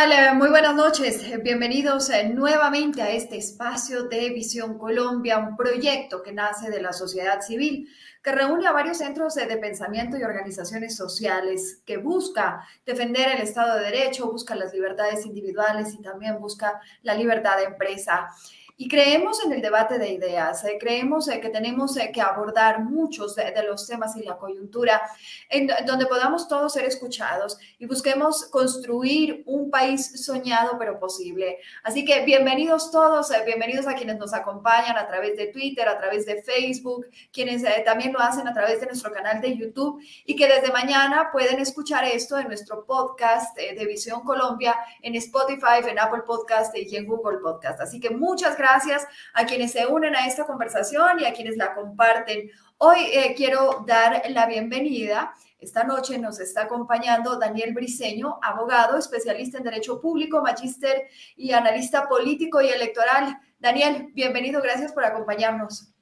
tal? Eh, muy buenas noches. Bienvenidos eh, nuevamente a este espacio de Visión Colombia, un proyecto que nace de la sociedad civil, que reúne a varios centros de pensamiento y organizaciones sociales, que busca defender el Estado de Derecho, busca las libertades individuales y también busca la libertad de empresa. Y creemos en el debate de ideas, eh, creemos eh, que tenemos eh, que abordar muchos de, los temas y la coyuntura en donde podamos todos ser escuchados y busquemos construir un país soñado pero posible. Así que bienvenidos todos, bienvenidos a quienes nos acompañan a través de Twitter, a través de Facebook, quienes también lo hacen a través de nuestro canal de YouTube y que desde mañana pueden escuchar esto en nuestro podcast de Visión Colombia en Spotify, en Apple Podcast y en Google Podcast. Así que muchas gracias gracias a quienes se unen a esta conversación y a quienes la comparten. Hoy eh, quiero dar la bienvenida. Esta noche nos está acompañando Daniel Briceño, abogado, especialista en Derecho Público, magíster y analista político y electoral. Daniel, bienvenido, gracias por acompañarnos.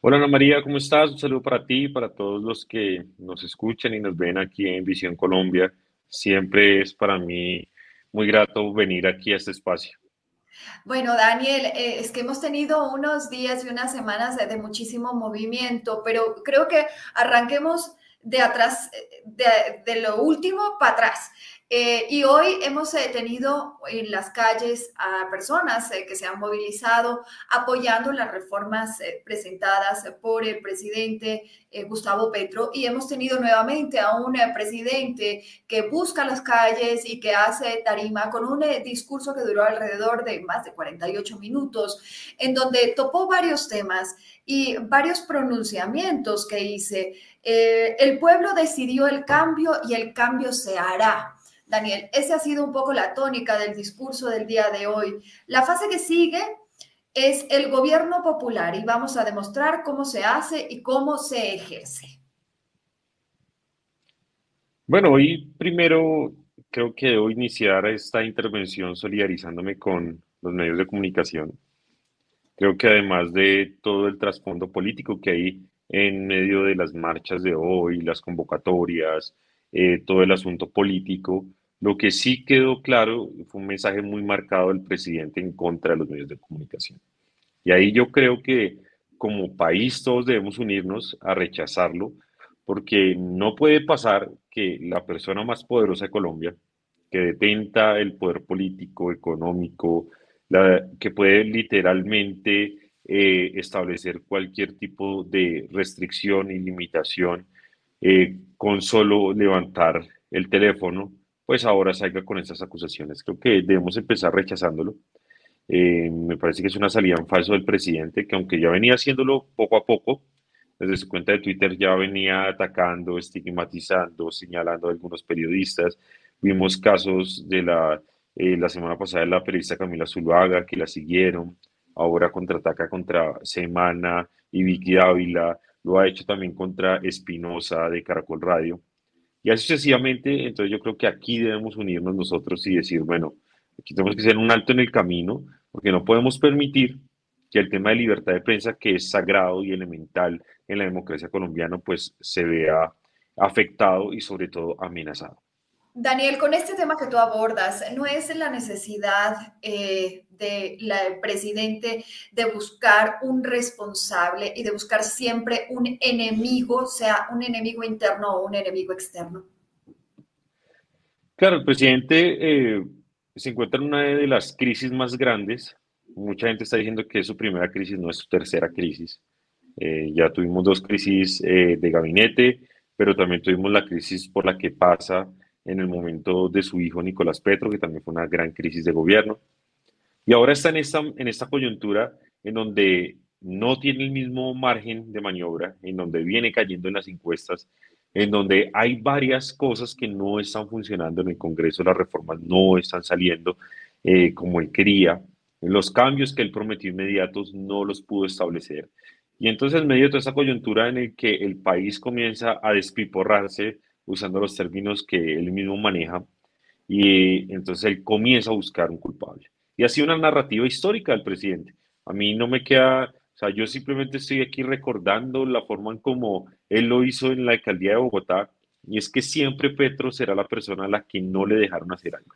Hola Ana María, ¿cómo estás? Un saludo para ti y para todos los que nos escuchan y nos ven aquí en Visión Colombia. Siempre es para mí muy grato venir aquí a este espacio. Bueno, Daniel, eh, es que hemos tenido unos días y unas semanas de, muchísimo movimiento, pero creo que arranquemos de atrás, eh, de lo último para atrás. Eh, y hoy hemos eh, tenido en las calles a personas eh, que se han movilizado apoyando las reformas presentadas por el presidente Gustavo Petro y hemos tenido nuevamente a un presidente que busca las calles y que hace tarima con un discurso que duró alrededor de más de 48 minutos, en donde topó varios temas y varios pronunciamientos que hice. el pueblo decidió el cambio y el cambio se hará. Daniel, esa ha sido un poco la tónica del discurso del día de hoy. La fase que sigue es el gobierno popular y vamos a demostrar cómo se hace y cómo se ejerce. Bueno, hoy primero creo que debo iniciar esta intervención solidarizándome con los medios de comunicación. Creo que además de todo el trasfondo político que hay en medio de las marchas de hoy, las convocatorias, eh, todo el asunto político. Lo que sí quedó claro fue un mensaje muy marcado del presidente en contra de los medios de comunicación. Y ahí yo creo que como país todos debemos unirnos a rechazarlo, porque no puede pasar que la persona más poderosa de Colombia, que detenta el poder político, económico, que puede literalmente eh, establecer cualquier tipo de restricción y limitación eh, con solo levantar el teléfono, pues ahora salga con estas acusaciones. Creo que debemos empezar rechazándolo. Eh, me parece que es una salida en falso del presidente, que aunque ya venía haciéndolo poco a poco, desde su cuenta de Twitter ya venía atacando, estigmatizando, señalando a algunos periodistas. Vimos casos de la, eh, la semana pasada de la periodista Camila Zuluaga, que la siguieron, ahora contraataca contra Semana y Vicky Ávila, lo ha hecho también contra Espinosa de Caracol Radio. Y así sucesivamente, entonces yo creo que aquí debemos unirnos nosotros y decir, bueno, aquí tenemos que hacer un alto en el camino, porque no podemos permitir que el tema de libertad de prensa, que es sagrado y elemental en la democracia colombiana, pues se vea afectado y sobre todo amenazado. Daniel, con este tema que tú abordas, ¿no es la necesidad eh, del presidente de buscar un responsable y de buscar siempre un enemigo, sea un enemigo interno o un enemigo externo? Claro, el presidente eh, se encuentra en una de las crisis más grandes. Mucha gente está diciendo que es su primera crisis, no es su tercera crisis. Eh, ya tuvimos dos crisis de gabinete, pero también tuvimos la crisis por la que pasa en el momento de su hijo Nicolás Petro, que también fue una gran crisis de gobierno. Y ahora está en esta, coyuntura en donde no tiene el mismo margen de maniobra, en donde viene cayendo en las encuestas, en donde hay varias cosas que no están funcionando en el Congreso, las reformas no están saliendo eh, como él quería, los cambios que él prometió inmediatos no los pudo establecer. Y entonces en medio de toda esa coyuntura en el que el país comienza a despiporrarse, usando los términos que él mismo maneja, y entonces él comienza a buscar un culpable. Y así una narrativa histórica del presidente. A mí no me queda, o sea, yo simplemente estoy aquí recordando la forma en como él lo hizo en la alcaldía de Bogotá, y es que siempre Petro será la persona a la que no le dejaron hacer algo.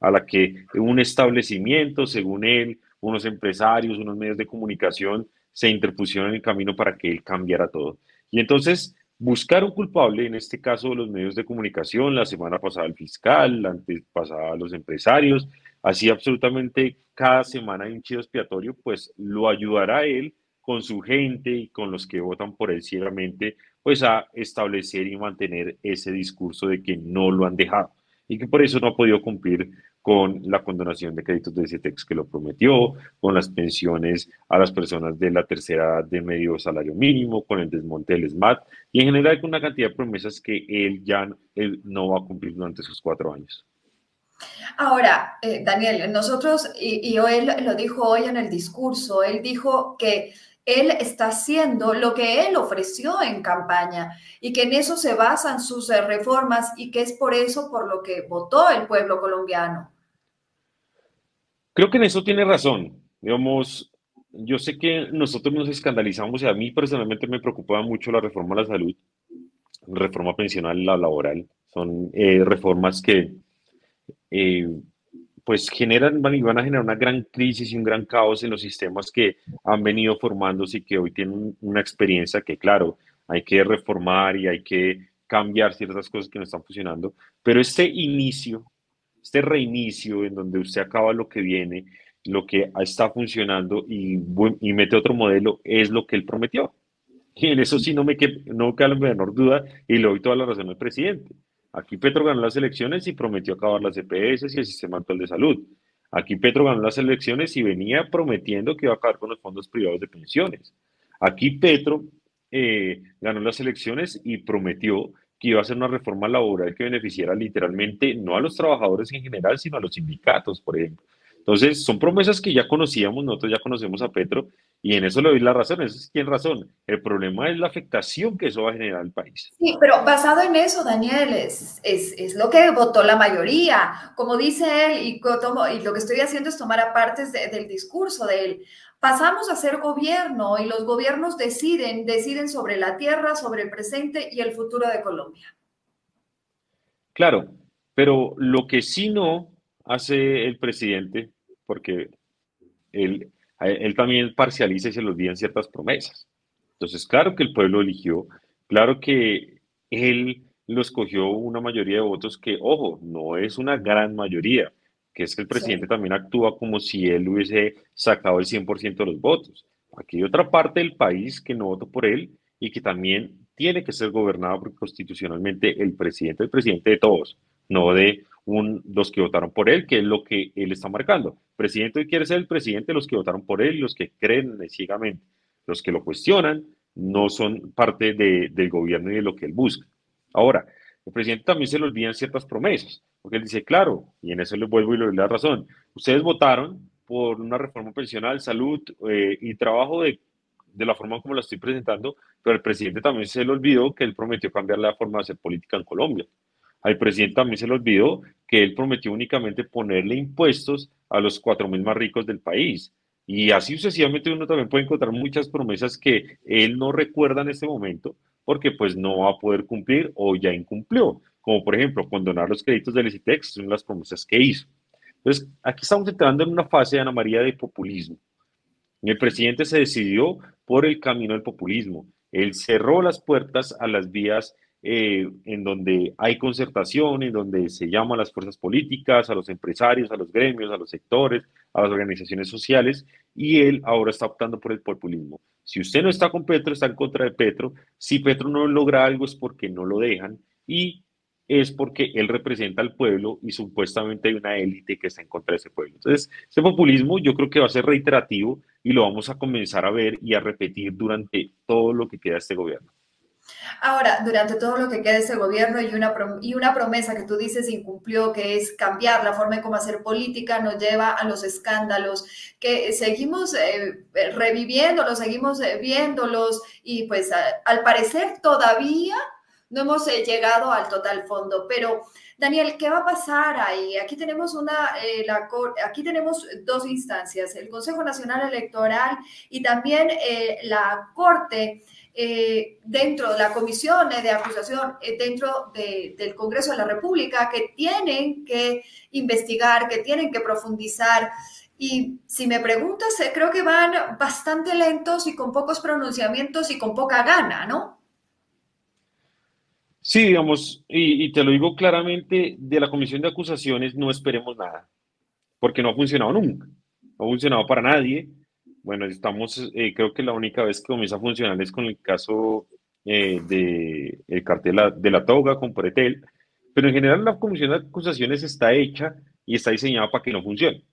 a la que un establecimiento, según él, unos empresarios, unos medios de comunicación se interpusieron en el camino para que él cambiara todo. Y entonces buscar un culpable, en este caso los medios de comunicación, la semana pasada el fiscal, la antes pasada los empresarios, así absolutamente cada semana hay un chido expiatorio, pues lo ayudará a él con su gente y con los que votan por él ciegamente, pues a establecer y mantener ese discurso de que no lo han dejado y que por eso no ha podido cumplir con la condonación de créditos de CETEX que lo prometió, con las pensiones a las personas de la tercera de medio salario mínimo, con el desmonte del SMAT y en general con una cantidad de promesas que él ya él no va a cumplir durante esos cuatro años. Ahora, eh, Daniel, nosotros, y, y él lo dijo hoy en el discurso, él dijo que él está haciendo lo que él ofreció en campaña y que en eso se basan sus reformas y que es por eso por lo que votó el pueblo colombiano. Creo que en eso tiene razón. Digamos, yo sé que nosotros nos escandalizamos y a mí personalmente me preocupaba mucho la reforma a la salud, reforma pensional, la laboral. Son eh, reformas que eh, pues generan van, y van a generar una gran crisis y un gran caos en los sistemas que han venido formándose y que hoy tienen una experiencia que, claro, hay que reformar y hay que cambiar ciertas cosas que no están funcionando, pero este inicio, este reinicio en donde usted acaba lo que viene, lo que está funcionando y, y mete otro modelo, es lo que él prometió. Y en eso sí no me, queda, no queda la menor duda y le doy toda la razón al presidente. Aquí Petro ganó las elecciones y prometió acabar las EPS y el sistema actual de salud. Aquí Petro ganó las elecciones y venía prometiendo que iba a acabar con los fondos privados de pensiones. Aquí Petro eh, ganó las elecciones y prometió que iba a hacer una reforma laboral que beneficiara literalmente no a los trabajadores en general, sino a los sindicatos, por ejemplo. Entonces, son promesas que ya conocíamos, nosotros ya conocemos a Petro, y en eso le doy la razón, esa es quien razón. El problema es la afectación que eso va a generar al país. Sí, pero basado en eso, Daniel, es, es, lo que votó la mayoría. Como dice él, y, y lo que estoy haciendo es tomar apartes del discurso de él. Pasamos a ser gobierno y los gobiernos deciden, deciden sobre la tierra, sobre el presente y el futuro de Colombia. Claro, pero lo que sí no hace el presidente porque él, él también parcializa y se le olvidan ciertas promesas. Entonces, claro que el pueblo eligió, claro que él lo escogió una mayoría de votos que, ojo, no es una gran mayoría, que es que el presidente también actúa como si él hubiese sacado el 100% de los votos. Aquí hay otra parte del país que no votó por él y que también tiene que ser gobernado porque constitucionalmente el presidente es el presidente de todos, no de un, los que votaron por él, que es lo que él está marcando. presidente hoy quiere ser el presidente de los que votaron por él los que creen ciegamente. Los que lo cuestionan no son parte de, del gobierno y de lo que él busca. Ahora, el presidente también se le olvidan ciertas promesas, porque él dice, claro, y en eso le vuelvo y le doy la razón, ustedes votaron por una reforma pensional, salud eh, y trabajo de, de la forma como la estoy presentando, pero el presidente también se le olvidó que él prometió cambiar la forma de hacer política en Colombia. Al presidente también se le olvidó que él prometió únicamente ponerle impuestos a los cuatro mil más ricos del país. Y así sucesivamente uno también puede encontrar muchas promesas que él no recuerda en este momento porque pues no va a poder cumplir o ya incumplió, como por ejemplo condonar los créditos del ICITEX, son las promesas que hizo. Entonces, aquí estamos entrando en una fase de Ana María de populismo. El presidente se decidió por el camino del populismo. Él cerró las puertas a las vías eh, en donde hay concertación, en donde se llama a las fuerzas políticas, a los empresarios, a los gremios, a los sectores, a las organizaciones sociales, y él ahora está optando por el populismo. Si usted no está con Petro, está en contra de Petro. Si Petro no logra algo es porque no lo dejan y es porque él representa al pueblo y supuestamente hay una élite que está en contra de ese pueblo. Entonces, ese populismo yo creo que va a ser reiterativo y lo vamos a comenzar a ver y a repetir durante todo lo que queda este gobierno. Ahora, durante todo lo que queda ese gobierno y una, y una promesa que tú dices incumplió, que es cambiar la forma en cómo hacer política, nos lleva a los escándalos, que seguimos eh, reviviéndolos, seguimos eh, viéndolos y pues al parecer todavía no hemos eh, llegado al total fondo. Pero, Daniel, ¿qué va a pasar ahí? Aquí tenemos, una, eh, la, aquí tenemos dos instancias, el Consejo Nacional Electoral y también eh, la Corte. Dentro de la comisión de acusación dentro del Congreso de la República que tienen que investigar, que tienen que profundizar. Y si me preguntas, creo que van bastante lentos y con pocos pronunciamientos y con poca gana, ¿no? Sí, digamos, y, te lo digo claramente, de la comisión de acusaciones no esperemos nada, porque no ha funcionado nunca, no ha funcionado para nadie. Bueno, estamos, eh, creo que la única vez que comienza a funcionar es con el caso eh, de el cartel de la toga con Pretel, pero en general la comisión de acusaciones está hecha y está diseñada para que no funcione.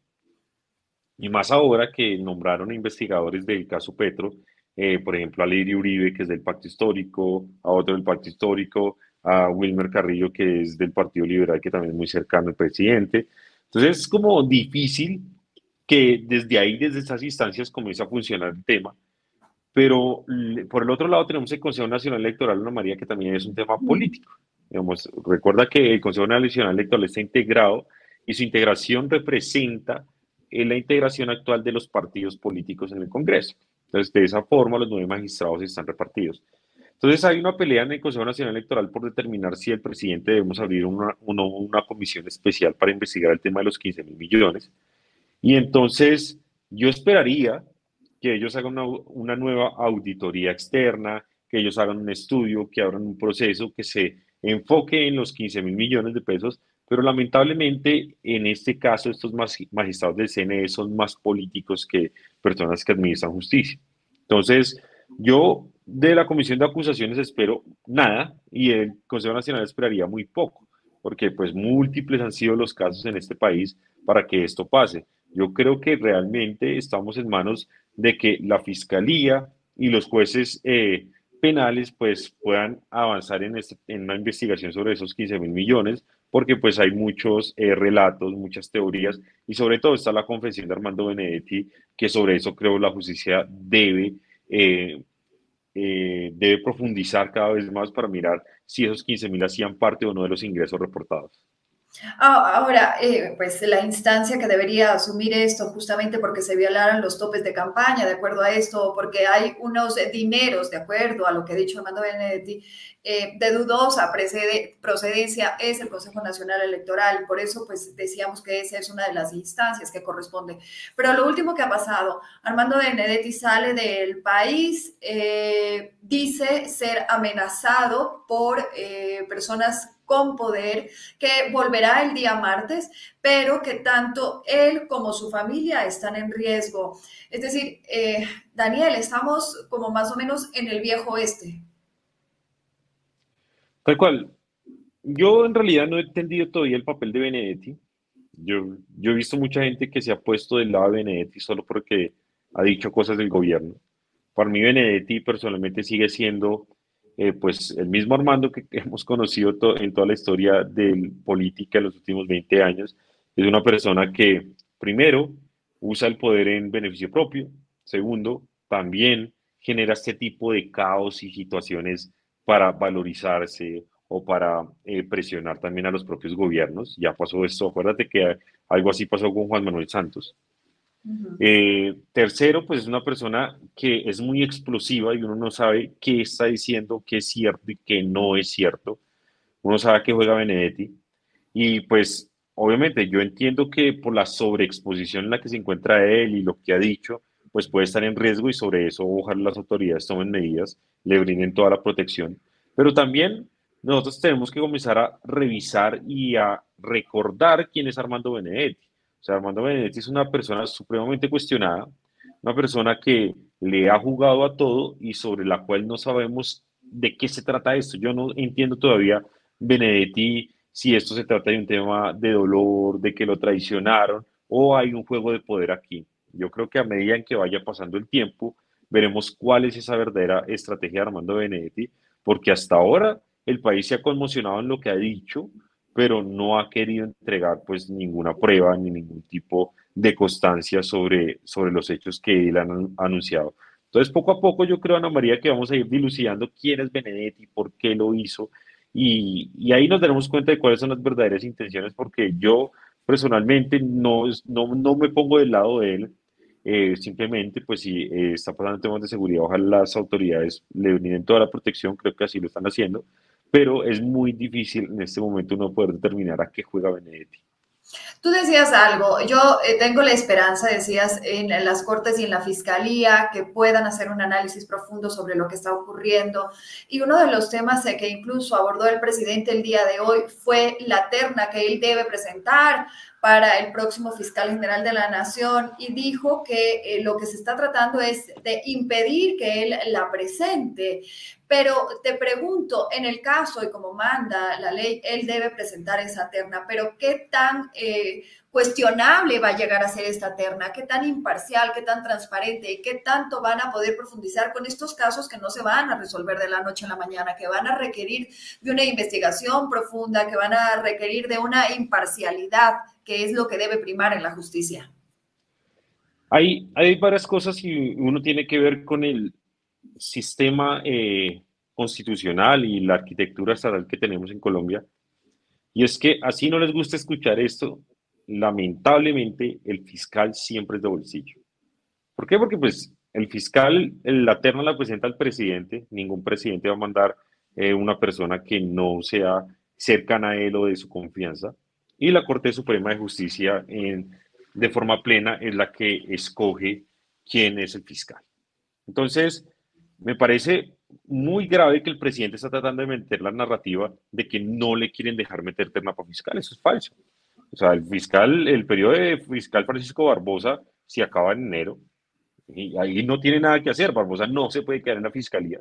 Y más ahora que nombraron investigadores del caso Petro, eh, por ejemplo, a Lirio Uribe, que es del Pacto Histórico, a otro del Pacto Histórico, a Wilmer Carrillo, que es del Partido Liberal, que también es muy cercano al presidente. Entonces es como difícil que desde ahí, desde esas instancias, comience a funcionar el tema. Pero por el otro lado tenemos el Consejo Nacional Electoral, Ana María, que también es un tema político. Digamos, recuerda que el Consejo Nacional Electoral está integrado y su integración representa la integración actual de los partidos políticos en el Congreso. Entonces, de esa forma, los nueve magistrados están repartidos. Entonces, hay una pelea en el Consejo Nacional Electoral por determinar si el presidente debemos abrir una, una, comisión especial para investigar el tema de los 15 mil millones. Y entonces, yo esperaría que ellos hagan una, una nueva auditoría externa, que ellos hagan un estudio, que abran un proceso que se enfoque en los 15 mil millones de pesos, pero lamentablemente en este caso estos magistrados del CNE son más políticos que personas que administran justicia. Entonces, yo de la Comisión de Acusaciones espero nada y el Consejo Nacional esperaría muy poco, porque pues múltiples han sido los casos en este país para que esto pase. Yo creo que realmente estamos en manos de que la Fiscalía y los jueces eh, penales pues puedan avanzar en, este, en una investigación sobre esos 15 mil millones, porque pues hay muchos eh, relatos, muchas teorías y sobre todo está la confesión de Armando Benedetti, que sobre eso creo la justicia debe, eh, debe profundizar cada vez más para mirar si esos 15 mil hacían parte o no de los ingresos reportados. Ah, ahora, eh, pues la instancia que debería asumir esto justamente porque se violaron los topes de campaña, de acuerdo a esto, porque hay unos dineros, de acuerdo a lo que ha dicho Armando Benedetti, eh, de dudosa procedencia es el Consejo Nacional Electoral. Por eso, pues decíamos que esa es una de las instancias que corresponde. Pero lo último que ha pasado, Armando Benedetti sale del país, eh, dice ser amenazado por personas con poder, que volverá el día martes, pero que tanto él como su familia están en riesgo. Es decir, eh, Daniel, estamos como más o menos en el viejo oeste. Tal cual. Yo en realidad no he entendido todavía el papel de Benedetti. Yo, yo he visto mucha gente que se ha puesto del lado de Benedetti solo porque ha dicho cosas del gobierno. Para mí Benedetti personalmente sigue siendo eh, pues el mismo Armando que hemos conocido en toda la historia de política en los últimos 20 años, es una persona que, primero, usa el poder en beneficio propio, segundo, también genera este tipo de caos y situaciones para valorizarse o para eh, presionar también a los propios gobiernos. Ya pasó esto, acuérdate que algo así pasó con Juan Manuel Santos. Eh, tercero, pues es una persona que es muy explosiva y uno no sabe qué está diciendo, qué es cierto y qué no es cierto. Uno sabe que juega Benedetti y pues obviamente yo entiendo que por la sobreexposición en la que se encuentra él y lo que ha dicho, pues puede estar en riesgo y sobre eso ojalá las autoridades tomen medidas, le brinden toda la protección. Pero también nosotros tenemos que comenzar a revisar y a recordar quién es Armando Benedetti. Sea, Armando Benedetti es una persona supremamente cuestionada, una persona que le ha jugado a todo y sobre la cual no sabemos de qué se trata esto. Yo no entiendo todavía Benedetti si esto se trata de un tema de dolor, de que lo traicionaron o hay un juego de poder aquí. Yo creo que a medida en que vaya pasando el tiempo, veremos cuál es esa verdadera estrategia de Armando Benedetti, porque hasta ahora el país se ha conmocionado en lo que ha dicho, pero no ha querido entregar pues ninguna prueba ni ningún tipo de constancia sobre, sobre los hechos que él ha anunciado. Entonces, poco a poco yo creo, Ana María, que vamos a ir dilucidando quién es Benedetti, por qué lo hizo, y, y ahí nos daremos cuenta de cuáles son las verdaderas intenciones, porque yo personalmente no, no, no me pongo del lado de él, eh, simplemente, pues si eh, está pasando temas de seguridad, ojalá las autoridades le brinden toda la protección, creo que así lo están haciendo, pero es muy difícil en este momento no poder determinar a qué juega Benedetti. Tú decías algo, yo eh, tengo la esperanza, decías, en, las Cortes y en la Fiscalía, que puedan hacer un análisis profundo sobre lo que está ocurriendo. Y uno de los temas que incluso abordó el presidente el día de hoy fue la terna que él debe presentar para el próximo fiscal general de la nación y dijo que eh, lo que se está tratando es de impedir que él la presente. Pero te pregunto, en el caso y como manda la ley, él debe presentar esa terna, pero ¿qué tan eh, cuestionable va a llegar a ser esta terna? ¿Qué tan imparcial, qué tan transparente y qué tanto van a poder profundizar con estos casos que no se van a resolver de la noche a la mañana, que van a requerir de una investigación profunda, que van a requerir de una imparcialidad? ¿Qué es lo que debe primar en la justicia? Hay, hay varias cosas y uno tiene que ver con el sistema eh, constitucional y la arquitectura estatal que tenemos en Colombia. Y es que así no les gusta escuchar esto, lamentablemente el fiscal siempre es de bolsillo. ¿Por qué? Porque pues el fiscal, la terna la presenta el presidente, ningún presidente va a mandar eh, una persona que no sea cercana a él o de su confianza y la Corte Suprema de Justicia de forma plena es la que escoge quién es el fiscal. Entonces, me parece muy grave que el presidente está tratando de meter la narrativa de que no le quieren dejar meter terna para fiscal. Eso es falso. O sea, el fiscal, el periodo de fiscal Francisco Barbosa se acaba en enero y ahí no tiene nada que hacer. Barbosa no se puede quedar en la fiscalía.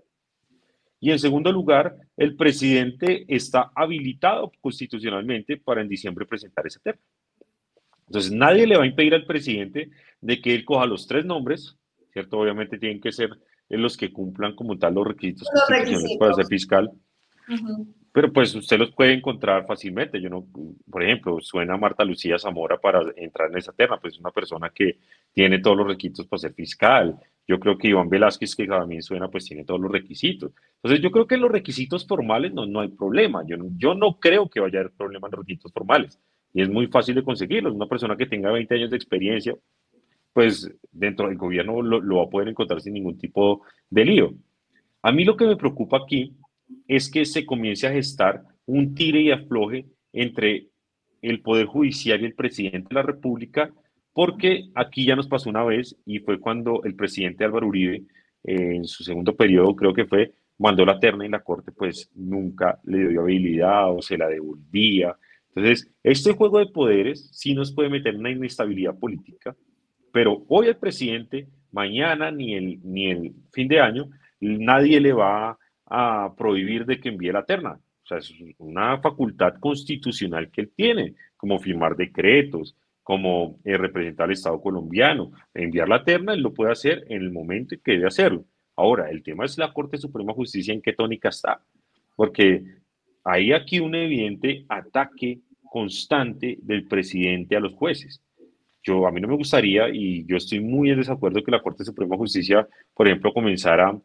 Y en segundo lugar, el presidente está habilitado constitucionalmente para en diciembre presentar ese tema. Entonces, nadie le va a impedir al presidente de que él coja los tres nombres, ¿cierto? Obviamente tienen que ser los que cumplan como tal los requisitos constitucionales para ser fiscal. Pero pues usted los puede encontrar fácilmente. Yo no, por ejemplo, suena Marta Lucía Zamora para entrar en esa terna, pues es una persona que tiene todos los requisitos para ser fiscal. Yo creo que Iván Velázquez, que también suena, pues tiene todos los requisitos. Entonces, yo creo que en los requisitos formales no, no hay problema. Yo, yo no creo que vaya a haber problema en los requisitos formales. Y es muy fácil de conseguirlos. Una persona que tenga 20 años de experiencia, pues dentro del gobierno lo, lo va a poder encontrar sin ningún tipo de lío. A mí lo que me preocupa aquí es que se comience a gestar un tire y afloje entre el Poder Judicial y el presidente de la República porque aquí ya nos pasó una vez y fue cuando el presidente Álvaro Uribe, eh, en su segundo periodo, creo que fue, mandó la terna y la Corte pues nunca le dio habilidad o se la devolvía. Entonces, este juego de poderes sí nos puede meter en una inestabilidad política, pero hoy el presidente, mañana ni el, ni el fin de año, nadie le va a prohibir de que envíe la terna. O sea, es una facultad constitucional que él tiene, como firmar decretos, como eh, representar al Estado colombiano. Enviar la terna, él lo puede hacer en el momento en que debe hacerlo. Ahora, el tema es la Corte Suprema de Justicia en qué tónica está, porque hay aquí un evidente ataque constante del presidente a los jueces. Yo, a mí no me gustaría, y yo estoy muy en desacuerdo que la Corte Suprema de Justicia, por ejemplo, comenzara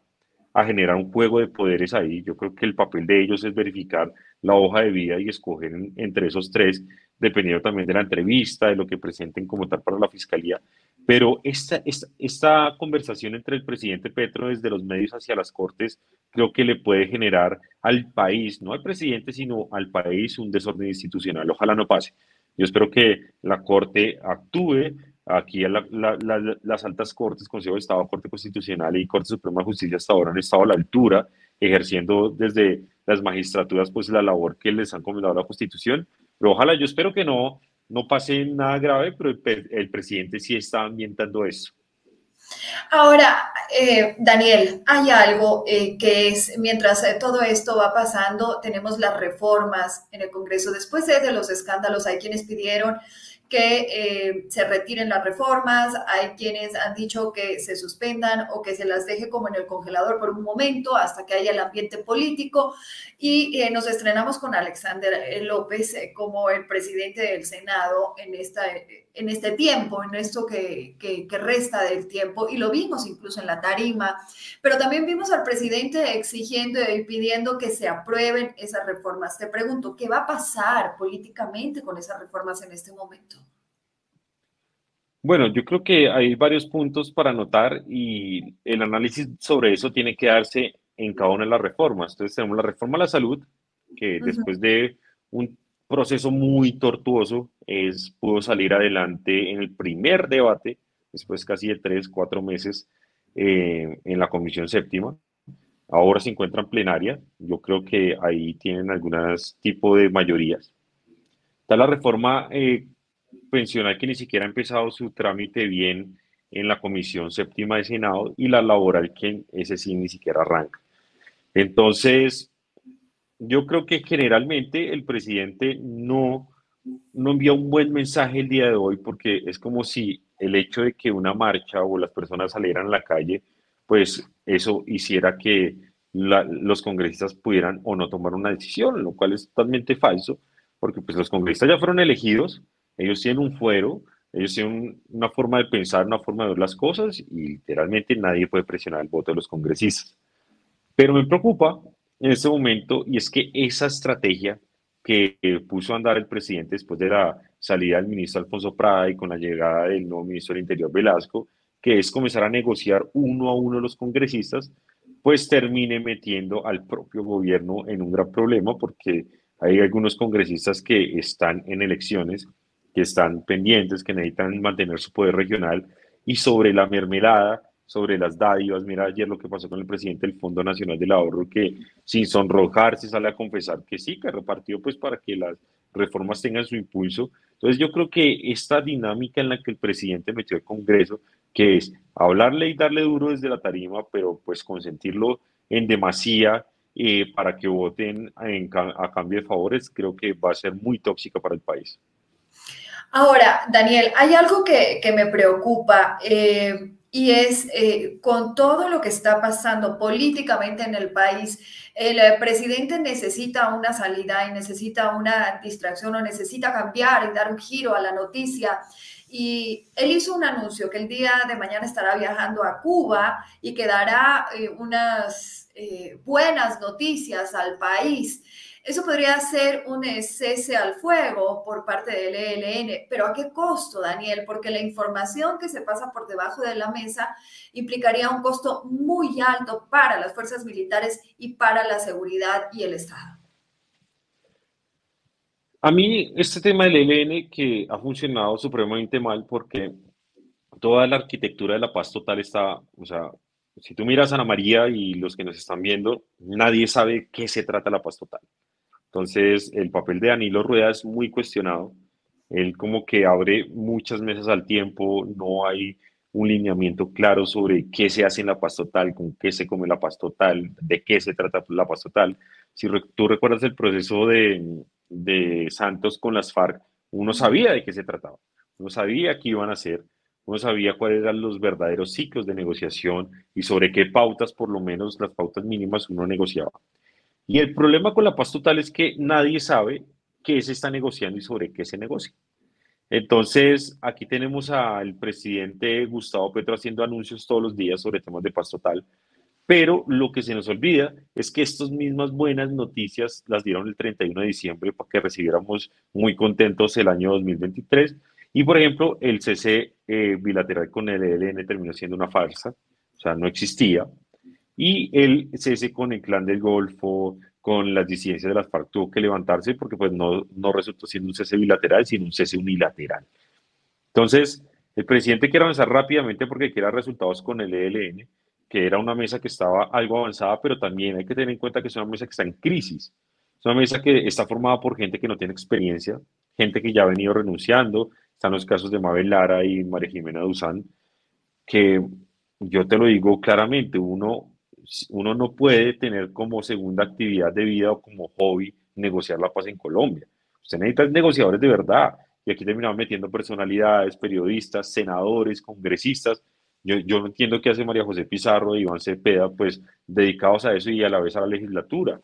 a generar un juego de poderes ahí. Yo creo que el papel de ellos es verificar la hoja de vida y escoger entre esos tres, dependiendo también de la entrevista, de lo que presenten como tal para la fiscalía. Pero esta, esta, esta conversación entre el presidente Petro desde los medios hacia las cortes, creo que le puede generar al país, no al presidente, sino al país, un desorden institucional. Ojalá no pase. Yo espero que la corte actúe Aquí las altas cortes, Consejo de Estado, Corte Constitucional y Corte Suprema de Justicia hasta ahora han estado a la altura, ejerciendo desde las magistraturas pues la labor que les han comentado la Constitución. Pero ojalá, yo espero que no, no pase nada grave, pero el, presidente sí está ambientando eso. Ahora, eh, Daniel, hay algo eh, que es, mientras eh, todo esto va pasando, tenemos las reformas en el Congreso. Después de los escándalos, hay quienes pidieron que eh, se retiren las reformas, hay quienes han dicho que se suspendan o que se las deje como en el congelador por un momento hasta que haya el ambiente político. Y eh, nos estrenamos con Alexander eh, López como el presidente del Senado en esta en este tiempo, en esto que, que, resta del tiempo, y lo vimos incluso en la tarima, pero también vimos al presidente exigiendo y pidiendo que se aprueben esas reformas. Te pregunto, ¿qué va a pasar políticamente con esas reformas en este momento? Bueno, yo creo que hay varios puntos para anotar y el análisis sobre eso tiene que darse en cada una de las reformas. Entonces tenemos la reforma a la salud, que después de un proceso muy tortuoso, es, pudo salir adelante en el primer debate, después casi de tres, cuatro meses, eh, en la Comisión Séptima. Ahora se encuentra en plenaria. Yo creo que ahí tienen algunos tipos de mayorías. Está la reforma eh, pensional que ni siquiera ha empezado su trámite bien en la Comisión Séptima de Senado y la laboral que ese sí ni siquiera arranca. Entonces, yo creo que generalmente el presidente no, no envía un buen mensaje el día de hoy porque es como si el hecho de que una marcha o las personas salieran a la calle, pues eso hiciera que los congresistas pudieran o no tomar una decisión, lo cual es totalmente falso, porque pues los congresistas ya fueron elegidos, ellos tienen un fuero, ellos tienen una forma de pensar, una forma de ver las cosas y literalmente nadie puede presionar el voto de los congresistas. Pero me preocupa en este momento y es que esa estrategia que puso a andar el presidente después de la salida del ministro Alfonso Prada y con la llegada del nuevo ministro del Interior Velasco, que es comenzar a negociar uno a uno los congresistas, pues termine metiendo al propio gobierno en un gran problema porque hay algunos congresistas que están en elecciones, que están pendientes, que necesitan mantener su poder regional y sobre la mermelada sobre las dádivas. Mira ayer lo que pasó con el presidente del Fondo Nacional del Ahorro, que sin sonrojarse sale a confesar que sí, que repartió pues para que las reformas tengan su impulso. Entonces yo creo que esta dinámica en la que el presidente metió el Congreso, que es hablarle y darle duro desde la tarima, pero pues consentirlo en demasía eh, para que voten a cambio de favores, creo que va a ser muy tóxica para el país. Ahora, Daniel, hay algo que, que me preocupa. Eh, y es eh, con todo lo que está pasando políticamente en el país, el eh, presidente necesita una salida y necesita una distracción o necesita cambiar y dar un giro a la noticia. Y él hizo un anuncio que el día de mañana estará viajando a Cuba y que dará eh, unas buenas noticias al país. Eso podría ser un cese al fuego por parte del ELN, pero ¿a qué costo, Daniel? Porque la información que se pasa por debajo de la mesa implicaría un costo muy alto para las fuerzas militares y para la seguridad y el Estado. A mí este tema del ELN que ha funcionado supremamente mal porque toda la arquitectura de la paz total está, o sea, si tú miras a Ana María y los que nos están viendo, nadie sabe qué se trata la paz total. Entonces, el papel de Danilo Rueda es muy cuestionado. Él como que abre muchas mesas al tiempo, no hay un lineamiento claro sobre qué se hace en la paz total, con qué se come la paz total, de qué se trata la paz total. Si tú recuerdas el proceso de, de Santos con las FARC, uno sabía de qué se trataba, uno sabía qué iban a hacer, uno sabía cuáles eran los verdaderos ciclos de negociación y sobre qué pautas, por lo menos las pautas mínimas, uno negociaba. Y el problema con la paz total es que nadie sabe qué se está negociando y sobre qué se negocia. Entonces, aquí tenemos al presidente Gustavo Petro haciendo anuncios todos los días sobre temas de paz total, pero lo que se nos olvida es que estas mismas buenas noticias las dieron el 31 de diciembre para que recibiéramos muy contentos el año 2023. Y, por ejemplo, el cese eh, bilateral con el ELN terminó siendo una farsa, o sea, no existía y el cese con el clan del Golfo, con las disidencias de las FARC tuvo que levantarse porque pues no, no resultó siendo un cese bilateral, sino un cese unilateral. Entonces, el presidente quiere avanzar rápidamente porque quiere resultados con el ELN, que era una mesa que estaba algo avanzada, pero también hay que tener en cuenta que es una mesa que está en crisis. Es una mesa que está formada por gente que no tiene experiencia, gente que ya ha venido renunciando. Están los casos de Mabel Lara y María Jimena Duzán, que yo te lo digo claramente, uno uno no puede tener como segunda actividad de vida o como hobby negociar la paz en Colombia. Usted necesita negociadores de verdad. Y aquí terminamos metiendo personalidades, periodistas, senadores, congresistas. Yo, yo no entiendo qué hace María José Pizarro y Iván Cepeda, pues dedicados a eso y a la vez a la legislatura.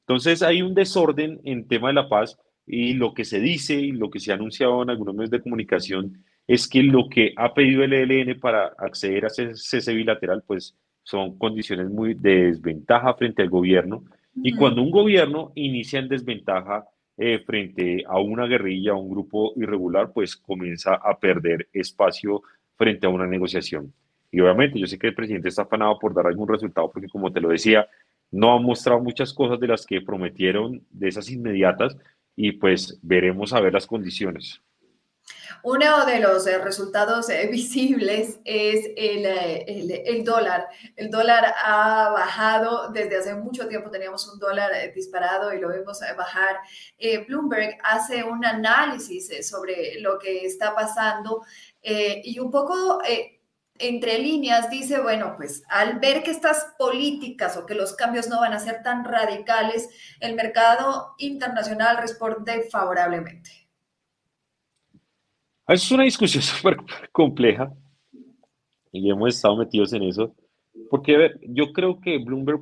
Entonces hay un desorden en tema de la paz y lo que se dice y lo que se ha anunciado en algunos medios de comunicación es que lo que ha pedido el ELN para acceder a ese cese bilateral, pues son condiciones muy de desventaja frente al gobierno. Y cuando un gobierno inicia en desventaja eh, frente a una guerrilla, a un grupo irregular, pues comienza a perder espacio frente a una negociación. Y obviamente yo sé que el presidente está afanado por dar algún resultado, porque como te lo decía, no ha mostrado muchas cosas de las que prometieron de esas inmediatas y pues veremos a ver las condiciones. Uno de los eh, resultados eh, visibles es eh, el, el, dólar. El dólar ha bajado desde hace mucho tiempo, teníamos un dólar disparado y lo vemos bajar. Bloomberg hace un análisis sobre lo que está pasando y un poco entre líneas dice, bueno, pues al ver que estas políticas o que los cambios no van a ser tan radicales, el mercado internacional responde favorablemente. Es una discusión súper compleja y hemos estado metidos en eso, porque yo creo que Bloomberg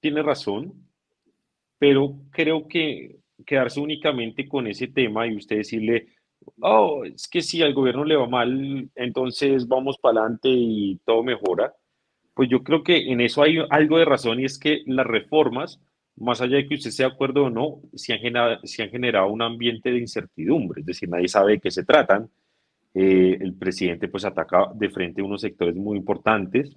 tiene razón, pero creo que quedarse únicamente con ese tema y usted decirle, oh, es que si al gobierno le va mal, entonces vamos para adelante y todo mejora, pues yo creo que en eso hay algo de razón y es que las reformas, más allá de que usted esté de acuerdo o no, se han generado, se han generado un ambiente de incertidumbre, es decir, nadie sabe de qué se tratan. Eh, el presidente pues ataca de frente unos sectores muy importantes,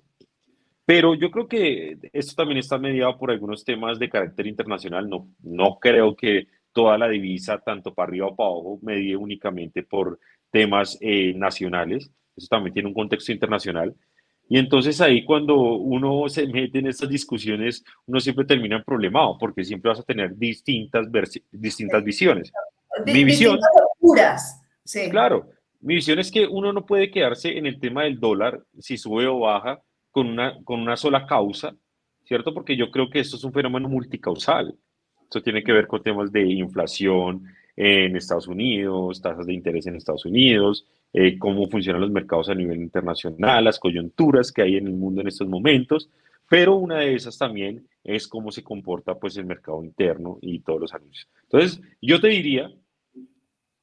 pero yo creo que esto también está mediado por algunos temas de carácter internacional. No, no creo que toda la divisa, tanto para arriba o para abajo, medie únicamente por temas eh, nacionales. Eso también tiene un contexto internacional. Y entonces ahí cuando uno se mete en estas discusiones, uno siempre termina problemado, porque siempre vas a tener distintas, distintas visiones. mi visión... Puras. Sí. Claro, mi visión es que uno no puede quedarse en el tema del dólar, si sube o baja, con una, con una sola causa, ¿cierto? Porque yo creo que esto es un fenómeno multicausal. Esto tiene que ver con temas de inflación en Estados Unidos, tasas de interés en Estados Unidos, eh, cómo funcionan los mercados a nivel internacional, las coyunturas que hay en el mundo en estos momentos, pero una de esas también es cómo se comporta pues el mercado interno y todos los anuncios. Entonces, yo te diría,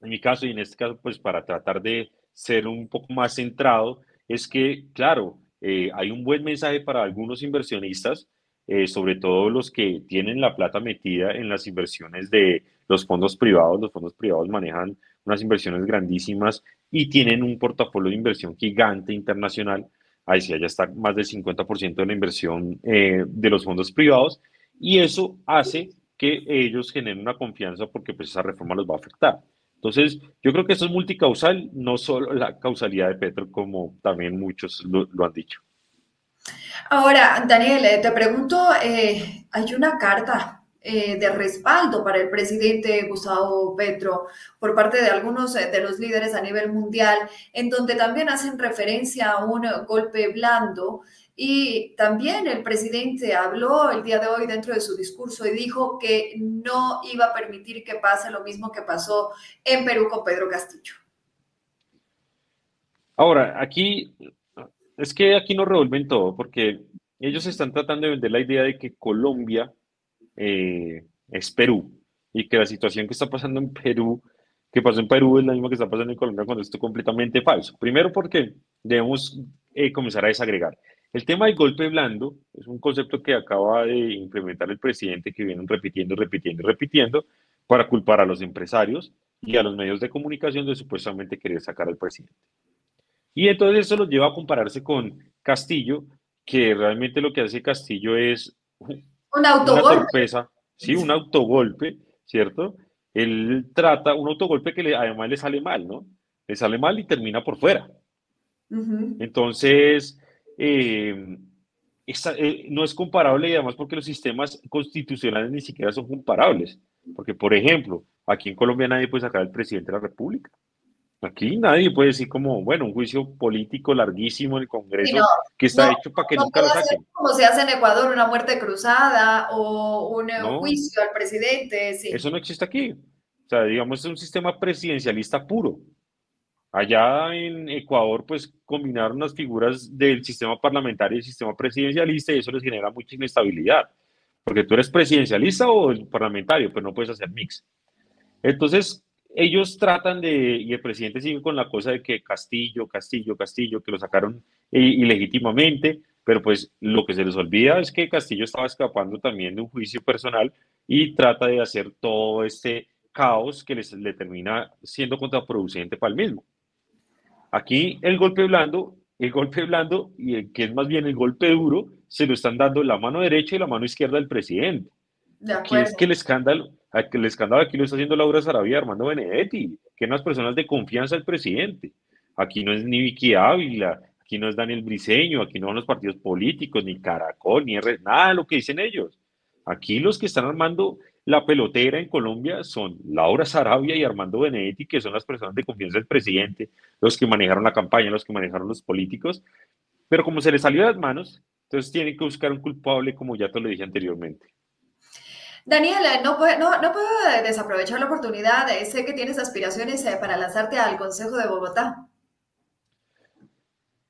en mi caso y en este caso, pues para tratar de ser un poco más centrado, es que, claro, eh, hay un buen mensaje para algunos inversionistas eh, sobre todo los que tienen la plata metida en las inversiones de los fondos privados. Los fondos privados manejan unas inversiones grandísimas y tienen un portafolio de inversión gigante internacional. Ahí sí, ya está más del 50% de la inversión eh, de los fondos privados y eso hace que ellos generen una confianza porque pues esa reforma los va a afectar. Entonces, yo creo que eso es multicausal, no solo la causalidad de Petro, como también muchos lo han dicho. Ahora, Daniel, eh, te pregunto, eh, hay una carta eh, de respaldo para el presidente Gustavo Petro por parte de algunos de los líderes a nivel mundial, en donde también hacen referencia a un golpe blando. Y también el presidente habló el día de hoy dentro de su discurso y dijo que no iba a permitir que pase lo mismo que pasó en Perú con Pedro Castillo. Ahora, aquí es que aquí no revuelven todo, porque ellos están tratando de vender la idea de que Colombia eh, es Perú y que la situación que está pasando en Perú, que pasó en Perú, es la misma que está pasando en Colombia cuando esto es completamente falso. Primero porque debemos eh, comenzar a desagregar. El tema del golpe blando es un concepto que acaba de implementar el presidente que vienen repitiendo, repitiendo, repitiendo para culpar a los empresarios y a los medios de comunicación de supuestamente querer sacar al presidente. Y entonces eso los lleva a compararse con Castillo, que realmente lo que hace Castillo es un autogolpe. una sorpresa, sí, un autogolpe, ¿cierto? Él trata un autogolpe que además le sale mal, ¿no? Le sale mal y termina por fuera. Entonces, eh, eh, no es comparable y además porque los sistemas constitucionales ni siquiera son comparables. Porque, por ejemplo, aquí en Colombia nadie puede sacar al presidente de la República. Aquí nadie puede decir como, bueno, un juicio político larguísimo en el Congreso que está hecho para que nunca lo saquen. Como se hace en Ecuador, una muerte cruzada o un juicio al presidente. Eso no existe aquí. O sea, digamos, es un sistema presidencialista puro. Allá en Ecuador, pues combinaron las figuras del sistema parlamentario y el sistema presidencialista y eso les genera mucha inestabilidad. Porque tú eres presidencialista o parlamentario, pero no puedes hacer mix. Entonces, ellos tratan de, y el presidente sigue con la cosa de que Castillo, Castillo, Castillo, que lo sacaron ilegítimamente, pero pues lo que se les olvida es que Castillo estaba escapando también de un juicio personal y trata de hacer todo este caos que les, le termina siendo contraproducente para el mismo. Aquí el golpe blando, el golpe blando, y el, que es más bien el golpe duro, se lo están dando la mano derecha y la mano izquierda del presidente. Aquí es que el escándalo, el escándalo aquí lo está haciendo Laura Sarabia Armando Benedetti, que unas personas de confianza del presidente. Aquí no es ni Vicky Ávila, aquí no es Daniel Briseño, aquí no son los partidos políticos, ni Caracol, ni R, nada de lo que dicen ellos. Aquí los que están armando la pelotera en Colombia son Laura Sarabia y Armando Benedetti, que son las personas de confianza del presidente, los que manejaron la campaña, los que manejaron los políticos. Pero como se les salió de las manos, entonces tienen que buscar un culpable, como ya te lo dije anteriormente. Daniela, no, puedo, no, no puedo desaprovechar la oportunidad. Sé que tienes aspiraciones eh, para lanzarte al Consejo de Bogotá.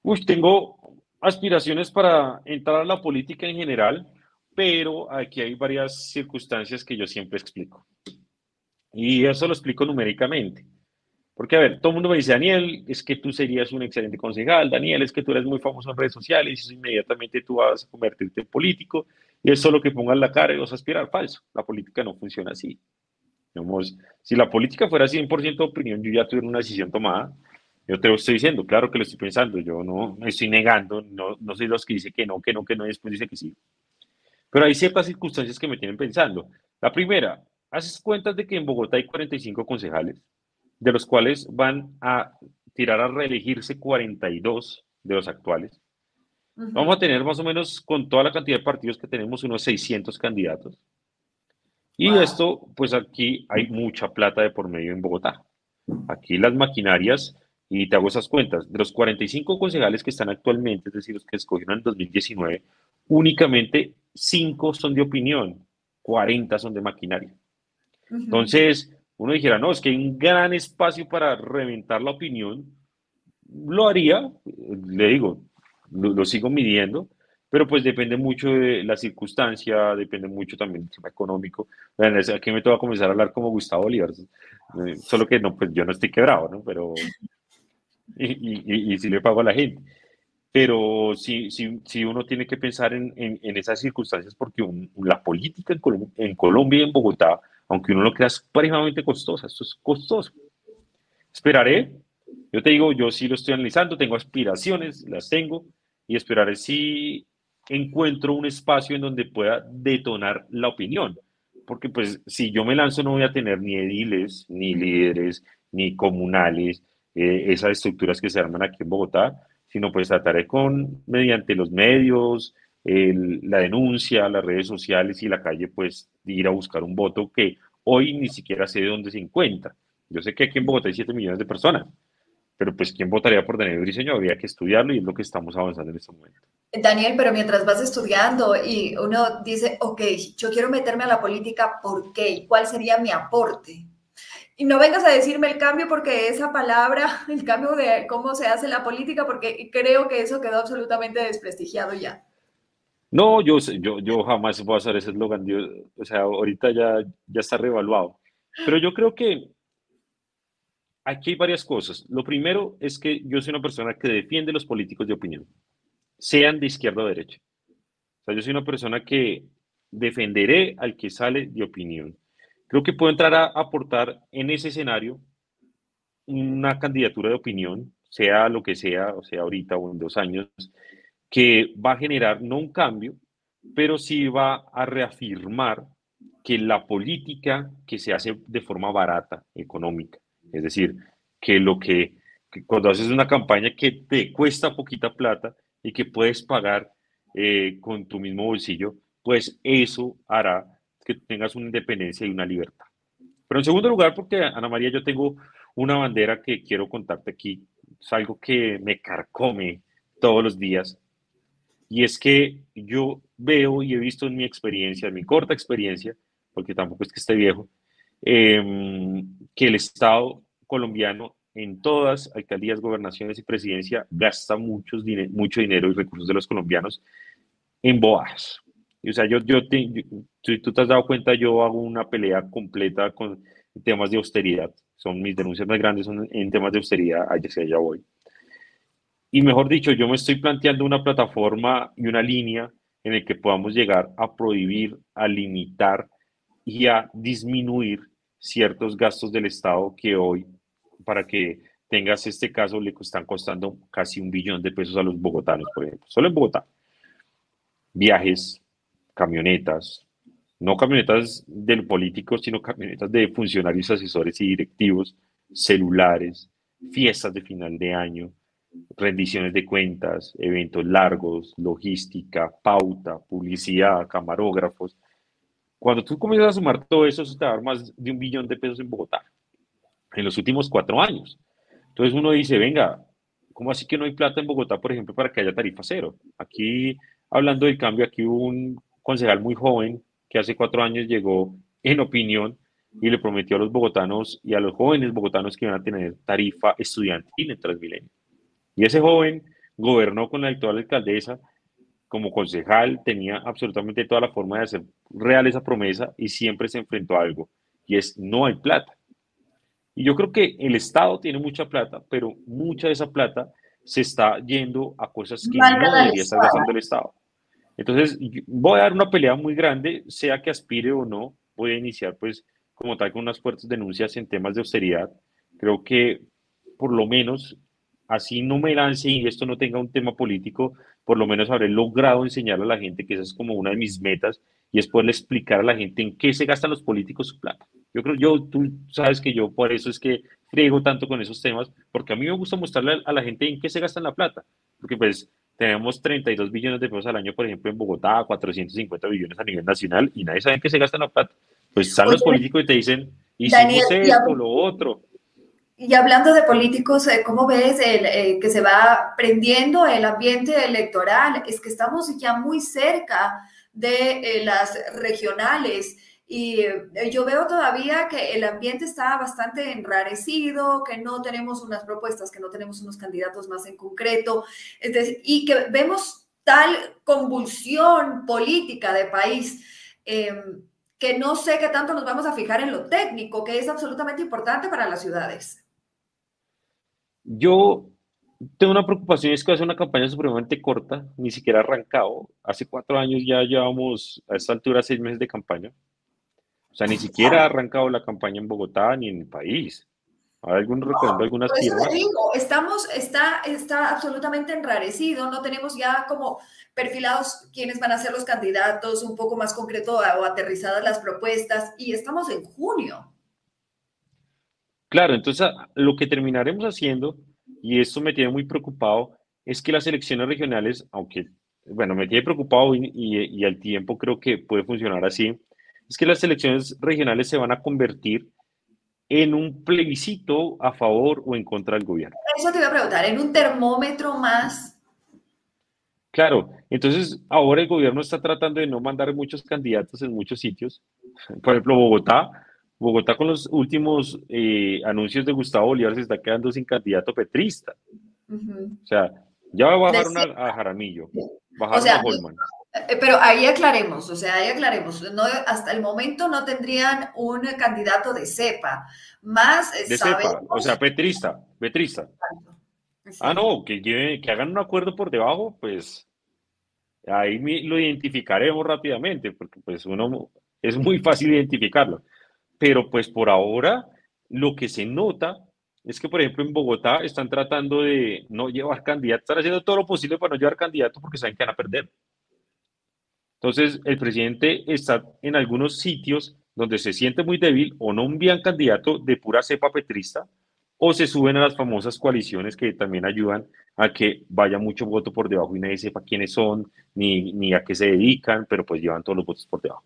Uy, tengo aspiraciones para entrar a la política en general, pero aquí hay varias circunstancias que yo siempre explico. Y eso lo explico numéricamente. Porque, a ver, todo el mundo me dice, Daniel, es que tú serías un excelente concejal, Daniel, es que tú eres muy famoso en redes sociales y inmediatamente tú vas a convertirte en político y es solo que pongas la cara y vas a aspirar. Falso, la política no funciona así. Digamos, si la política fuera 100% opinión, yo ya tuviera una decisión tomada. Yo te lo estoy diciendo, claro que lo estoy pensando, yo no me estoy negando, no, no soy los que dice que no, que no, que no, y después dice que sí. Pero hay ciertas circunstancias que me tienen pensando. La primera, haces cuentas de que en Bogotá hay 45 concejales, de los cuales van a tirar a reelegirse 42 de los actuales. Vamos a tener más o menos con toda la cantidad de partidos que tenemos unos 600 candidatos. Y esto, pues aquí hay mucha plata de por medio en Bogotá. Aquí las maquinarias, y te hago esas cuentas, de los 45 concejales que están actualmente, es decir, los que escogieron en 2019, únicamente 5 son de opinión, 40 son de maquinaria. Entonces, uno dijera, no, es que hay un gran espacio para reventar la opinión, lo haría, le digo, lo, sigo midiendo, pero pues depende mucho de la circunstancia, depende mucho también del tema económico. Aquí me toca comenzar a hablar como Gustavo Bolívar, eh, solo que no, pues yo no estoy quebrado, ¿no? Pero, y, y, y, sí le pago a la gente. Pero sí, sí, sí uno tiene que pensar en, en, esas circunstancias porque la política en, en Colombia y en Bogotá aunque uno lo crea supremamente costosa, esto es costoso. Esperaré, yo te digo, yo sí lo estoy analizando, tengo aspiraciones, las tengo, y esperaré si encuentro un espacio en donde pueda detonar la opinión. Porque pues si yo me lanzo no voy a tener ni ediles, ni líderes, ni comunales, eh, esas estructuras que se arman aquí en Bogotá, sino pues trataré con, mediante los medios, la denuncia, las redes sociales y la calle, pues ir a buscar un voto que hoy ni siquiera sé de dónde se encuentra. Yo sé que aquí en Bogotá hay 7 millones de personas, pero pues ¿quién votaría por Daniel Briseño? Habría que estudiarlo y es lo que estamos avanzando en este momento. Daniel, pero mientras vas estudiando y uno dice, ok, yo quiero meterme a la política, ¿por qué? ¿Cuál sería mi aporte? Y no vengas a decirme el cambio porque esa palabra, el cambio de cómo se hace la política, porque creo que eso quedó absolutamente desprestigiado ya. No, yo, yo, yo jamás voy a hacer ese eslogan. O sea, ahorita ya, ya está reevaluado. Pero yo creo que aquí hay varias cosas. Lo primero es que yo soy una persona que defiende los políticos de opinión, sean de izquierda o derecha. O sea, yo soy una persona que defenderé al que sale de opinión. Creo que puedo entrar a aportar en ese escenario una candidatura de opinión, sea lo que sea, o sea, ahorita o en dos años, que va a generar no un cambio, pero sí va a reafirmar que la política que se hace de forma barata, económica, es decir, que lo que, cuando haces una campaña que te cuesta poquita plata y que puedes pagar eh, con tu mismo bolsillo, pues eso hará que tengas una independencia y una libertad. Pero en segundo lugar, porque Ana María, yo tengo una bandera que quiero contarte aquí, es algo que me carcome todos los días, y es que yo veo y he visto en mi experiencia, en mi corta experiencia, porque tampoco es que esté viejo, em, que el Estado colombiano en todas alcaldías, gobernaciones y presidencia gasta muchos mucho dinero y recursos de los colombianos en boas. O sea, yo, yo, si tú te has dado cuenta, yo hago una pelea completa con temas de austeridad. Son mis denuncias más grandes son en temas de austeridad, allá allá voy. Y mejor dicho, yo me estoy planteando una plataforma y una línea en el que podamos llegar a prohibir, a limitar y a disminuir ciertos gastos del Estado que hoy, para que tengas este caso, le están costando casi un billón de pesos a los bogotanos, por ejemplo, solo en Bogotá. Viajes, camionetas, no camionetas del político, sino camionetas de funcionarios, asesores y directivos, celulares, fiestas de final de año, rendiciones de cuentas, eventos largos, logística, pauta, publicidad, camarógrafos. Cuando tú comienzas a sumar todo eso, eso te va a dar más de un billón de pesos en Bogotá en los últimos cuatro años. Entonces uno dice, venga, ¿cómo así que no hay plata en Bogotá, por ejemplo, para que haya tarifa cero? Aquí, hablando del cambio, aquí hubo un concejal muy joven que hace cuatro años llegó en opinión y le prometió a los bogotanos y a los jóvenes bogotanos que iban a tener tarifa estudiantil en Transmilenio. Y ese joven gobernó con la actual alcaldesa como concejal, tenía absolutamente toda la forma de hacer real esa promesa y siempre se enfrentó a algo, y es no hay plata. Y yo creo que el Estado tiene mucha plata, pero mucha de esa plata se está yendo a cosas que no debería estar gastando el Estado. Entonces, voy a dar una pelea muy grande, sea que aspire o no, voy a iniciar pues como tal con unas fuertes denuncias en temas de austeridad. Creo que por lo menos así no me lance y esto no tenga un tema político, por lo menos habré logrado enseñar a la gente que esa es como una de mis metas y es poderle explicar a la gente en qué se gastan los políticos su plata. Yo creo, yo, tú sabes que yo por eso es que friego tanto con esos temas, porque a mí me gusta mostrarle a la gente en qué se gastan la plata, porque pues tenemos 32 billones de pesos al año, por ejemplo, en Bogotá, 450 billones a nivel nacional, y nadie sabe en qué se gastan la plata. Pues están los políticos y te dicen, hicimos esto, lo otro. Y hablando de políticos, eh, ¿cómo ves el, eh, que se va prendiendo el ambiente electoral? Es que estamos ya muy cerca de eh, las regionales y yo veo todavía que el ambiente está bastante enrarecido, que no tenemos unas propuestas, que no tenemos unos candidatos más en concreto, y que vemos tal convulsión política de país. Em, que no sé qué tanto nos vamos a fijar en lo técnico, que es absolutamente importante para las ciudades. Yo tengo una preocupación, es que hace una campaña supremamente corta, ni siquiera arrancado. Hace cuatro años ya llevamos a esta altura seis meses de campaña. O sea, ni siquiera ha arrancado la campaña en Bogotá ni en el país. Hay algún recuerdo, algunas firmas. digo, estamos, está, está absolutamente enrarecido, no tenemos ya como perfilados quiénes van a ser los candidatos, un poco más concreto o aterrizadas las propuestas, y estamos en junio. Claro, entonces lo que terminaremos haciendo, y esto me tiene muy preocupado, es que las elecciones regionales, aunque, bueno, me tiene preocupado y, al tiempo creo que puede funcionar así, es que las elecciones regionales se van a convertir en un plebiscito a favor o en contra del gobierno. Eso te iba a preguntar, en un termómetro más. Claro, entonces ahora el gobierno está tratando de no mandar muchos candidatos en muchos sitios. Por ejemplo, Bogotá Bogotá con los últimos eh, anuncios de Gustavo Bolívar se está quedando sin candidato petrista. O sea, ya va a bajar una, a Jaramillo, bajar a Holman. Eh, pero ahí aclaremos, o sea, ahí aclaremos. No, hasta el momento no tendrían un candidato de cepa. Más eh, de cepa, o sea, petrista, petrista. Ah, no, que, que hagan un acuerdo por debajo, pues ahí lo identificaremos rápidamente, porque pues uno es muy fácil identificarlo. Pero pues por ahora lo que se nota es que, por ejemplo, en Bogotá están tratando de no llevar candidatos, están haciendo todo lo posible para no llevar candidatos porque saben que van a perder. Entonces, el presidente está en algunos sitios donde se siente muy débil o no envían candidato de pura cepa petrista o se suben a las famosas coaliciones que también ayudan a que vaya mucho voto por debajo y nadie sepa quiénes son ni, ni a qué se dedican, pero pues llevan todos los votos por debajo.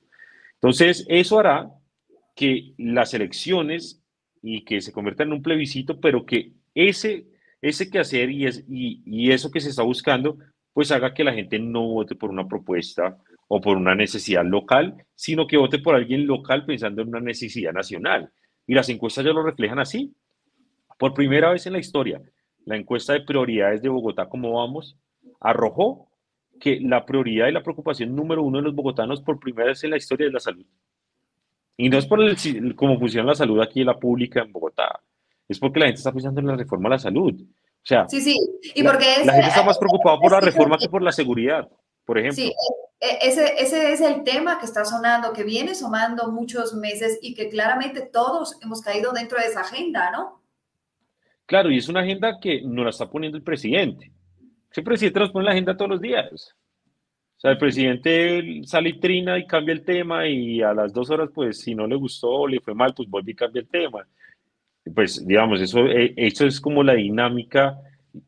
Entonces, eso hará que las elecciones y que se convierta en un plebiscito, pero que ese, ese quehacer y, es, y, y eso que se está buscando, pues haga que la gente no vote por una propuesta o por una necesidad local, sino que vote por alguien local pensando en una necesidad nacional. Y las encuestas ya lo reflejan así. Por primera vez en la historia, la encuesta de prioridades de Bogotá, ¿cómo vamos? Arrojó que la prioridad y la preocupación número uno de los bogotanos por primera vez en la historia es la salud. Y no es por el, cómo funciona la salud aquí en la pública en Bogotá, es porque la gente está pensando en la reforma a la salud. O sea, sí, sí. Y porque la, gente está más preocupada por la reforma que por la seguridad, por ejemplo. Sí, e, ese, ese es el tema que está sonando, que viene sonando muchos meses y que claramente todos hemos caído dentro de esa agenda, ¿no? Claro, y es una agenda que no la está poniendo el presidente. Ese presidente nos pone la agenda todos los días. O sea, el presidente sale y trina y cambia el tema y a las dos horas, pues si no le gustó o le fue mal, pues vuelve y cambia el tema. Pues digamos, eso, eh, eso es como la dinámica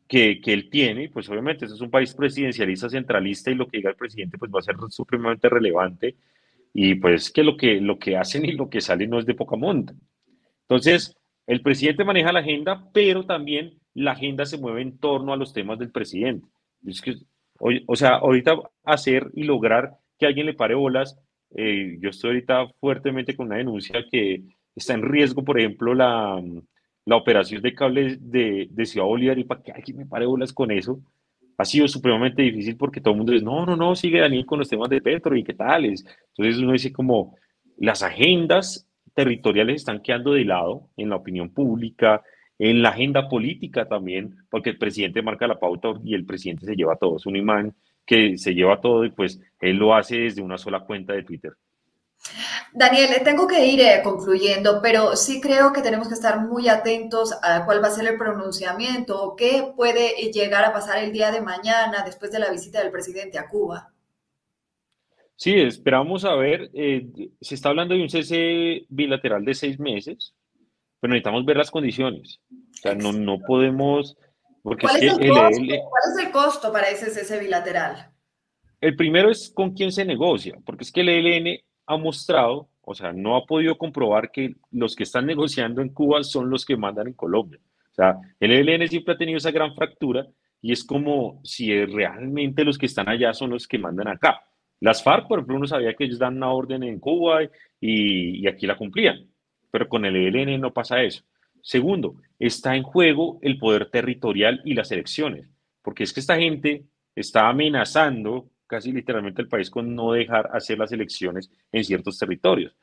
que, que, él tiene, pues obviamente eso es un país presidencialista, centralista y lo que diga el presidente pues va a ser supremamente relevante y pues que lo que, lo que hacen y lo que sale no es de poca monta. Entonces, el presidente maneja la agenda, pero también la agenda se mueve en torno a los temas del presidente. Es que o, sea, ahorita hacer y lograr que alguien le pare bolas, eh, yo estoy ahorita fuertemente con una denuncia que está en riesgo, por ejemplo, la, la operación de cables de, de, Ciudad Bolívar y para que alguien me pare bolas con eso, ha sido supremamente difícil porque todo el mundo dice, no, no, no, sigue Daniel con los temas de Petro y qué tales. Entonces uno dice como las agendas territoriales están quedando de lado en la opinión pública, en la agenda política también, porque el presidente marca la pauta y el presidente se lleva todo. Es un imán que se lleva todo y pues él lo hace desde una sola cuenta de Twitter. Daniel, tengo que ir eh, concluyendo, pero sí creo que tenemos que estar muy atentos a cuál va a ser el pronunciamiento o qué puede llegar a pasar el día de mañana después de la visita del presidente a Cuba. Sí, esperamos a ver, eh, se está hablando de un cese bilateral de seis meses, pero necesitamos ver las condiciones. O sea, no, no podemos... Porque ¿Cuál, es, el costo? ¿Cuál es el costo para ese cese bilateral? El primero es con quién se negocia, porque es que el ELN ha mostrado, o sea, no ha podido comprobar que los que están negociando en Cuba son los que mandan en Colombia. O sea, el ELN siempre ha tenido esa gran fractura y es como si realmente los que están allá son los que mandan acá. Las FARC, por ejemplo, uno sabía que ellos dan una orden en Cuba y, y aquí la cumplían pero con el ELN no pasa eso. Segundo, está en juego el poder territorial y las elecciones, porque es que esta gente está amenazando casi literalmente el país con no dejar hacer las elecciones en ciertos territorios.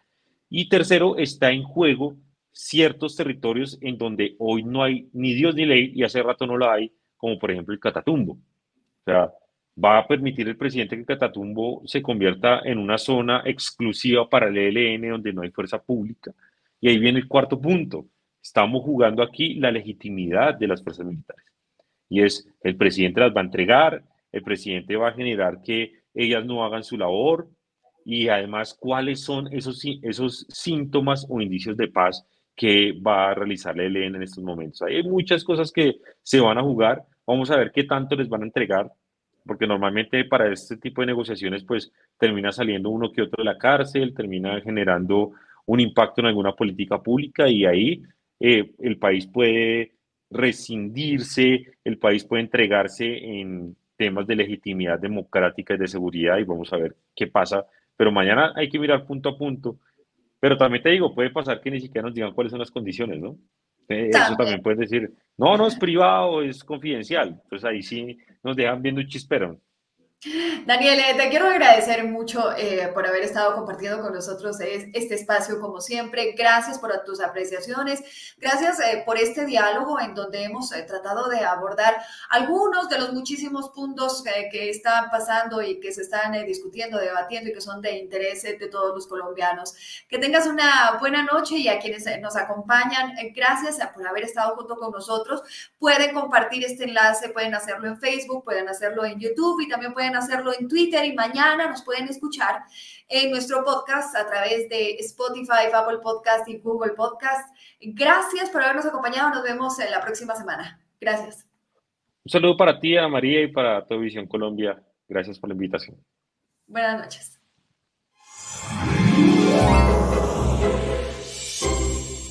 Y tercero, está en juego ciertos territorios en donde hoy no hay ni Dios ni ley y hace rato no la hay, como por ejemplo el Catatumbo. O sea, va a permitir el presidente que Catatumbo se convierta en una zona exclusiva para el ELN donde no hay fuerza pública y ahí viene el cuarto punto. Estamos jugando aquí la legitimidad de las fuerzas militares. Y es, el presidente las va a entregar, el presidente va a generar que ellas no hagan su labor y además cuáles son esos, esos síntomas o indicios de paz que va a realizar la ELN en estos momentos. Hay muchas cosas que se van a jugar. Vamos a ver qué tanto les van a entregar, porque normalmente para este tipo de negociaciones pues termina saliendo uno que otro de la cárcel, termina generando un impacto en alguna política pública y ahí eh, el país puede rescindirse, el país puede entregarse en temas de legitimidad democrática y de seguridad y vamos a ver qué pasa. Pero mañana hay que mirar punto a punto. Pero también te digo, puede pasar que ni siquiera nos digan cuáles son las condiciones, ¿no? Eh, eso también puede decir, no, no es privado, es confidencial. Entonces ahí sí nos dejan viendo un chispero. Daniel, eh, te quiero agradecer mucho eh, por haber estado compartiendo con nosotros este espacio como siempre. Gracias por tus apreciaciones. Gracias eh, por este diálogo en donde hemos tratado de abordar algunos de los muchísimos puntos que están pasando y que se están discutiendo, debatiendo y que son de interés de todos los colombianos. Que tengas una buena noche y a quienes nos acompañan, gracias por haber estado junto con nosotros. Pueden compartir este enlace, pueden hacerlo en Facebook, pueden hacerlo en YouTube y también pueden hacerlo en Twitter y mañana nos pueden escuchar en nuestro podcast a través de Spotify, Apple Podcast y Google Podcast. Gracias por habernos acompañado. Nos vemos en la próxima semana. Gracias. Un saludo para ti, Ana María, y para Televisión Colombia. Gracias por la invitación. Buenas noches.